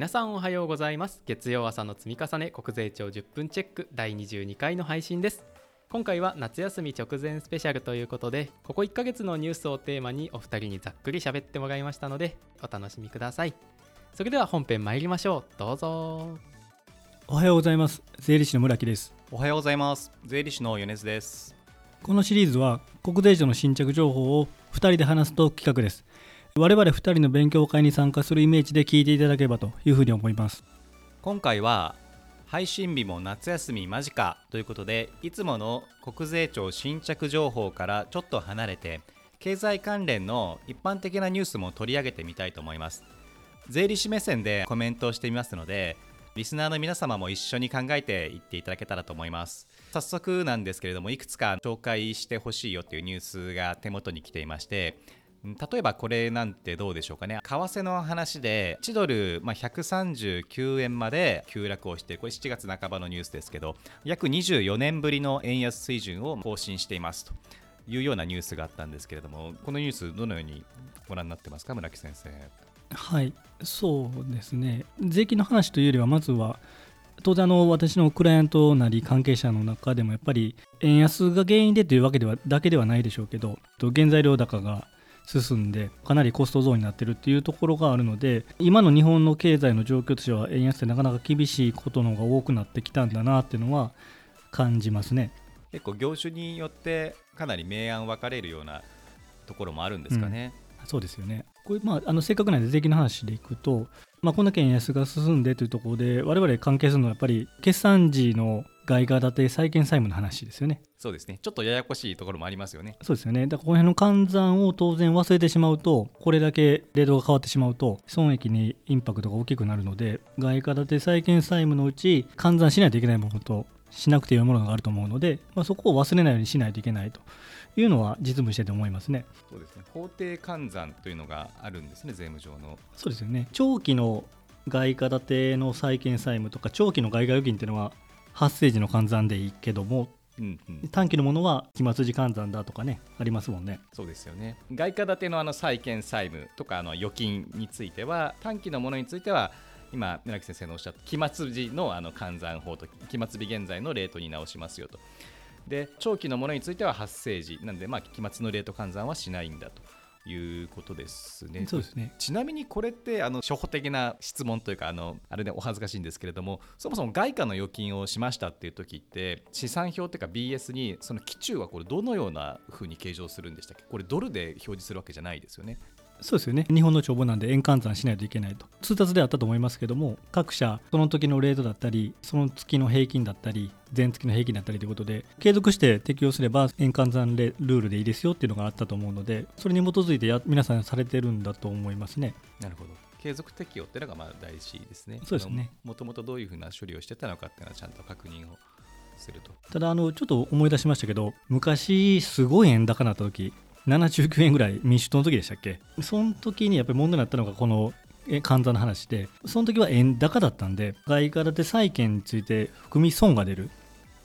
皆さんおはようございます。月曜朝の積み重ね国税庁10分チェック第22回の配信です。今回は夏休み直前スペシャルということでここ1ヶ月のニュースをテーマにお二人にざっくり喋ってもらいましたのでお楽しみください。それでは本編参りましょう。どうぞ。おはようございます。税理士の村木です。おはようございます。税理士の米津です。このシリーズは国税庁の新着情報を2人で話すトーク企画です我々2人の勉強会に参加するイメージで聞いていただければというふうに思います。今回は配信日も夏休み間近ということでいつもの国税庁新着情報からちょっと離れて経済関連の一般的なニュースも取り上げてみたいと思います。税理士目線でコメントをしてみますのでリスナーの皆様も一緒に考えていっていただけたらと思います。早速なんですけれどもいくつか紹介してほしいよというニュースが手元に来ていまして例えばこれなんてどうでしょうかね。為替の話で1ドル、まあ、139円まで急落をしてこれ7月半ばのニュースですけど約24年ぶりの円安水準を更新していますと。いうようなニュースがあったんですけれどもこのニュースどのようにご覧になってますか？村木先生。はいそうですね。税金の話というよりはまずは当然あの私のクライアントなり関係者の中でもやっぱり円安が原因でというわけではだけではないでしょうけど原材料高が進んでかなりコスト増になってるっていうところがあるので今の日本の経済の状況としては円安ってなかなか厳しいことの方が多くなってきたんだなっていうのは感じますね。結構業種によってかなり明暗分かれるようなところもあるんですかね、うん、そうですよね。これまああのせっかくなんで税金の話でいくと、まあ、こんだけ円安が進んでというところで我々関係するのはやっぱり決算時の外貨建て債券債務の話ですよね。そうですね。ちょっとややこしいところもありますよね。そうですよね。だからこの辺の換算を当然忘れてしまうと、これだけレートが変わってしまうと、損益にインパクトが大きくなるので、外貨建て債券債務のうち換算しないといけないものと、しなくていいものがあると思うので、まあ、そこを忘れないようにしないといけないというのは実務してて思いますね。そうですね。法定換算というのがあるんですね、税務上の。そうですよね。長期の外貨建ての債券債務とか長期の外貨預金っていうのは発生時の換算でいいけども、うんうん、短期のものは期末時換算だとかねありますもんね。そうですよね。外貨建てのあの債券債務とかあの預金については短期のものについては今村木先生のおっしゃった期末時のあの換算法と期末日現在のレートに直しますよと。で長期のものについては発生時なんでまあ期末のレート換算はしないんだということですね。そうですねちなみにこれってあの初歩的な質問というかあのあれでお恥ずかしいんですけれどもそもそも外貨の預金をしましたっていう時って資産表っていうか BS にその基中はこれどのようなふうに計上するんでしたっけ？これドルで表示するわけじゃないですよね。そうですよね。日本の帳簿なんで円換算しないといけないと。通達であったと思いますけども各社その時のレートだったりその月の平均だったり前月の平均だったりということで継続して適用すれば円換算ルールでいいですよっていうのがあったと思うのでそれに基づいてや皆さんされてるんだと思いますね。なるほど。継続適用っていうのがまあ大事ですね。そうですね。もともとどういうふうな処理をしてたのかっていうのはちゃんと確認をすると。ただあのちょっと思い出しましたけど昔すごい円高になった時79円ぐらい民主党の時でしたっけ？その時にやっぱり問題になったのがこの簡単な話でその時は円高だったんで外貨建て債券について含み損が出る。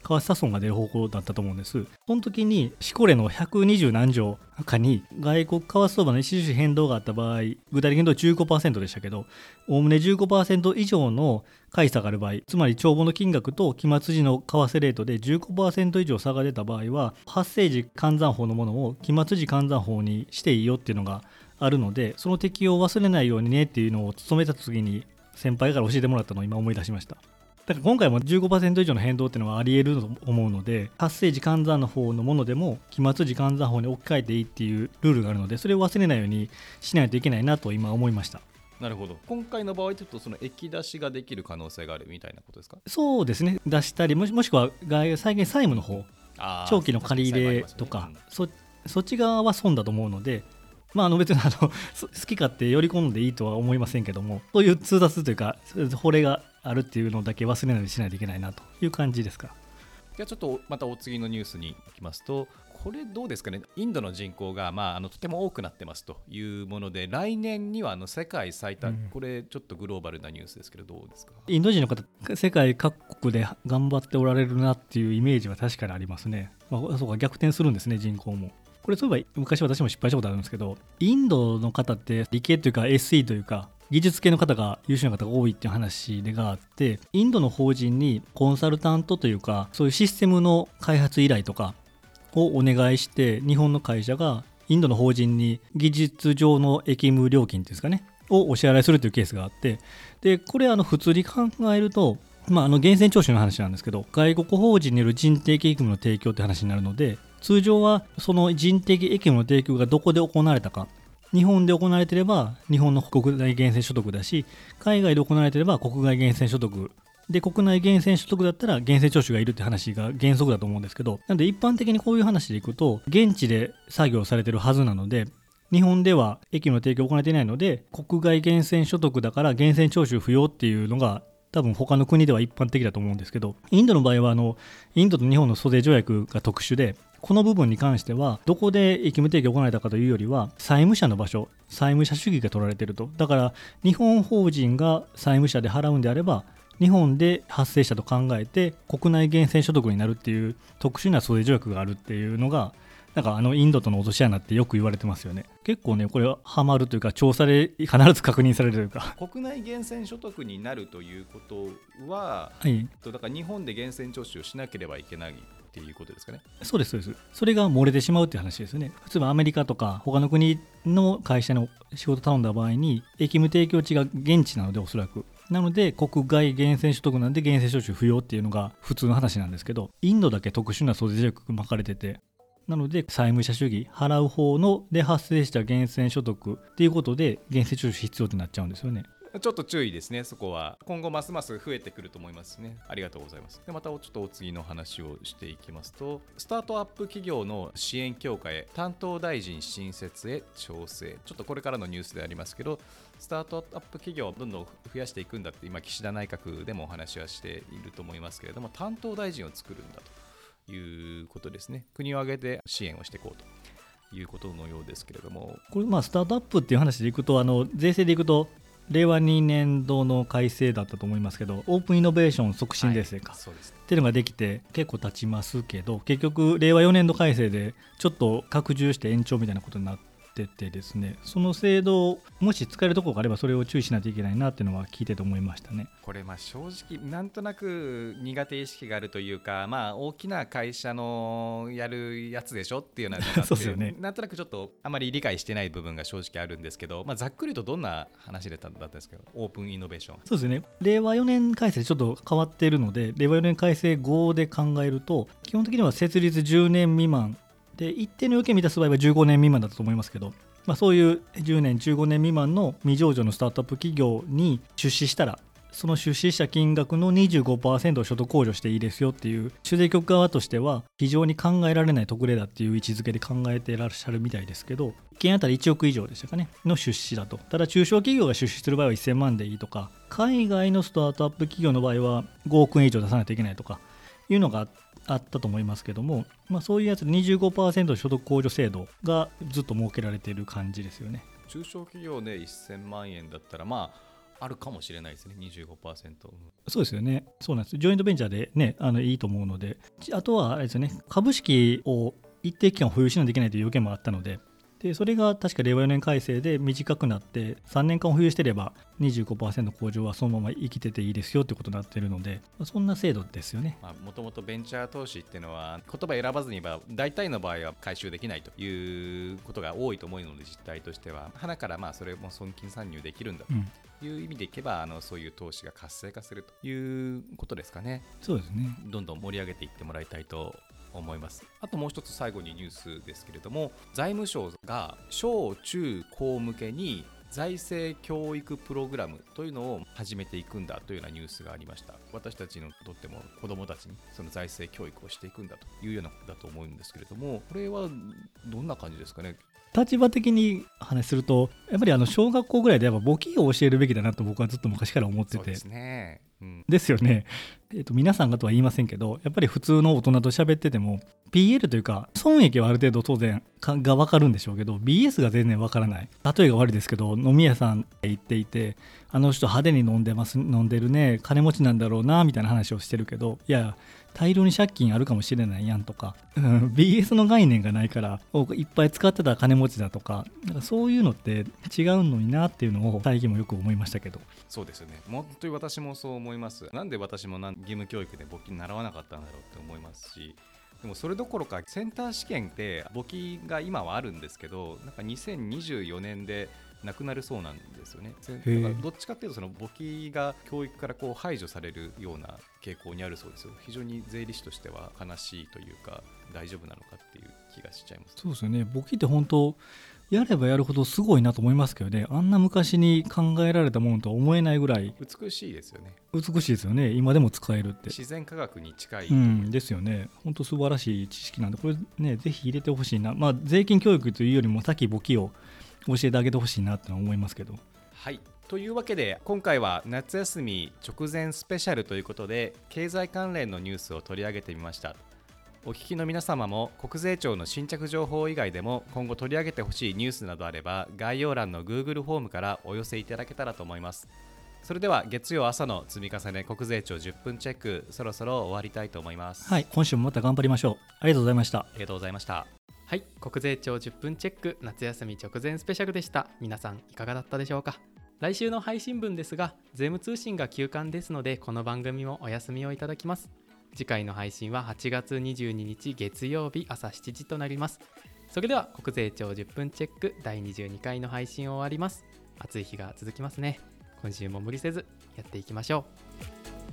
為替差損が出る方向だったと思うんです。その時に、シコレの120何条かに、外国為替相場の一時変動があった場合、具体的に言うと15%でしたけど、おおむね15%以上の買い差がある場合、つまり帳簿の金額と期末時の為替レートで15%以上差が出た場合は、発生時換算法のものを期末時換算法にしていいよっていうのがあるので、その適用を忘れないようにねっていうのを務めた時に、先輩から教えてもらったのを今思い出しました。だから今回も15%以上の変動っていうのはあり得ると思うので発生時換算の方のものでも期末時換算法に置き換えていいっていうルールがあるのでそれを忘れないようにしないといけないなと今思いました。なるほど。今回の場合ちょっとその液出しができる可能性があるみたいなことですか？そうですね。出したりもしもしくは外債券債務の方長期の借り入れとか、ねうん、そそっち側は損だと思うのでまあ、あの別にあの好き勝手寄り込んでいいとは思いませんけどもそういう通達というか法令があるっていうのだけ忘れないようにしないといけないなという感じですか？じゃあちょっとまたお次のニュースに行きますとこれどうですかね？インドの人口が、まあ、あのとても多くなってますというもので来年にはあの世界最多、うん、これちょっとグローバルなニュースですけどどうですか？インド人の方世界各国で頑張っておられるなっていうイメージは確かにありますね、まあ、そうか逆転するんですね人口もこれそういえば昔私も失敗したことあるんですけどインドの方って理系というか SE というか技術系の方が優秀な方が多いっていう話があってインドの法人にコンサルタントというかそういうシステムの開発依頼とかをお願いして日本の会社がインドの法人に技術上の役務料金っていうんですかねをお支払いするというケースがあってでこれあの普通に考えるとまあ、あの源泉徴収の話なんですけど外国法人による人的役務の提供って話になるので通常はその人的役務の提供がどこで行われたか。日本で行われてれば日本の国内源泉所得だし海外で行われてれば国外源泉所得。で国内源泉所得だったら源泉徴収がいるって話が原則だと思うんですけどなので一般的にこういう話でいくと現地で作業されてるはずなので日本では駅の提供を行えていないので国外源泉所得だから源泉徴収不要っていうのが多分他の国では一般的だと思うんですけどインドの場合はあのインドと日本の租税条約が特殊でこの部分に関してはどこで役務提供を行われたかというよりは債務者の場所債務者主義が取られていると。だから日本法人が債務者で払うんであれば日本で発生したと考えて国内源泉所得になるっていう特殊な租税条約があるっていうのがなんかあのインドとの落とし穴ってよく言われてますよね。結構ねこれはハマるというか調査で必ず確認されるというか。国内源泉所得になるということは、はい。とだから日本で源泉徴収をしなければいけないっていうことですかね？そうですそうです。それが漏れてしまうっていう話ですよね。普通はアメリカとか他の国の会社の仕事頼んだ場合に役務提供地が現地なのでおそらく。なので国外源泉所得なんで源泉徴収不要っていうのが普通の話なんですけどインドだけ特殊な租税条約が巻かれててなので債務者主義払う方ので発生した源泉所得っていうことで源泉徴収必要ってなっちゃうんですよねちょっと注意ですね、そこは。今後ますます増えてくると思いますね。ありがとうございます。で、またちょっとお次の話をしていきますと、スタートアップ企業の支援強化へ、担当大臣新設へ調整。ちょっとこれからのニュースでありますけど、スタートアップ企業をどんどん増やしていくんだって、今、岸田内閣でもお話はしていると思いますけれども、担当大臣を作るんだということですね。国を挙げて支援をしていこうと。いうことのようですけれどもこれまあスタートアップっていう話でいくとあの税制でいくと令和2年度の改正だったと思いますけどオープンイノベーション促進税制か、はい、そうですっていうのができて結構経ちますけど結局令和4年度改正でちょっと拡充して延長みたいなことになってっててですねその制度をもし使えるところがあればそれを注意しないといけないなっていうのは聞いてて思いましたね。これまあ正直なんとなく苦手意識があるというかまあ大きな会社のやるやつでしょっていうような そうですよね。なんとなくちょっとあまり理解してない部分が正直あるんですけど、まあ、ざっくりとどんな話でだったんですけどオープンイノベーション。そうですね。令和4年改正ちょっと変わっているので令和4年改正後で考えると基本的には設立10年未満で一定の要件を満たす場合は15年未満だったと思いますけど、まあ、そういう10年15年未満の未上場のスタートアップ企業に出資したらその出資した金額の25%を所得控除していいですよっていう主税局側としては非常に考えられない特例だっていう位置づけで考えていらっしゃるみたいですけど1件当たり1億以上でしたかねの出資だと。ただ中小企業が出資する場合は1000万でいいとか海外のスタートアップ企業の場合は5億円以上出さないといけないとかいうのがあったと思いますけども、まあ、そういうやつで25%所得控除制度がずっと設けられている感じですよね。中小企業で1000万円だったらまああるかもしれないですね25%、そうですよね。そうなんです。ジョイントベンチャーでねあのいいと思うので。あとはあれですよね株式を一定期間保有しないといけないという要件もあったのででそれが確か令和4年改正で短くなって3年間保有してれば25%控除はそのまま生きてていいですよってことになってるのでそんな制度ですよね。もともとベンチャー投資っていうのは言葉選ばずに言えば大体の場合は回収できないということが多いと思うので実態としては。花からまあそれも損金参入できるんだという意味でいけば、あのそういう投資が活性化するということですかね。そうですね。どんどん盛り上げていってもらいたいと思います。あともう一つ最後にニュースですけれども財務省が小中高向けに財政教育プログラムというのを始めていくんだというようなニュースがありました。私たちにとっても子どもたちにその財政教育をしていくんだというようなことだと思うんですけれどもこれはどんな感じですかね？立場的に話するとやっぱりあの小学校ぐらいでやっぱ簿記を教えるべきだなと僕はずっと昔から思ってて。ですね、うん、ですよね、えーと、皆さんがとは言いませんけどやっぱり普通の大人と喋ってても PL というか損益はある程度当然が分かるんでしょうけど BS が全然分からない。例えが悪いですけど飲み屋さん行っていてあの人派手に飲んでます飲んでるね金持ちなんだろうなみたいな話をしてるけどいや大量に借金あるかもしれないやんとか、BS の概念がないからいっぱい使ってた金持ちだとかかそういうのって違うのになっていうのを最近もよく思いましたけど。そうですよね。本当に私もそう思います。なんで私もな義務教育で簿記習わなかったんだろうって思いますしでもそれどころかセンター試験って簿記が今はあるんですけどなんか2024年でなくなるそうなんですよね。せだからどっちかっていうとその簿記が教育からこう排除されるような傾向にあるそうですよ。非常に税理士としては悲しいというか大丈夫なのかっていう気がしちゃいます。そうですよね簿記って本当やればやるほどすごいなと思いますけどね。あんな昔に考えられたものとは思えないぐらい美しいですよね。美しいですよね。今でも使えるって。自然科学に近い。うん、ですよね、本当素晴らしい知識なんで、これね、ぜひ入れてほしいな、まあ、税金教育というよりも、先簿記を教えてあげてほしいなって思いますけど、はい。というわけで今回は夏休み直前スペシャルということで経済関連のニュースを取り上げてみましたお聞きの皆様も国税庁の新着情報以外でも今後取り上げてほしいニュースなどあれば概要欄の Google フォームからお寄せいただけたらと思います。それでは月曜朝の積み重ね国税庁10分チェックそろそろ終わりたいと思います、はい、今週もまた頑張りましょう。ありがとうございました。ありがとうございましたはい国税庁10分チェック夏休み直前スペシャルでした。皆さんいかがだったでしょうか？来週の配信分ですが税務通信が休刊ですのでこの番組もお休みをいただきます次回の配信は8月22日月曜日朝7時となります。それでは国税庁10分チェック第22回の配信を終わります。暑い日が続きますね。今週も無理せずやっていきましょう。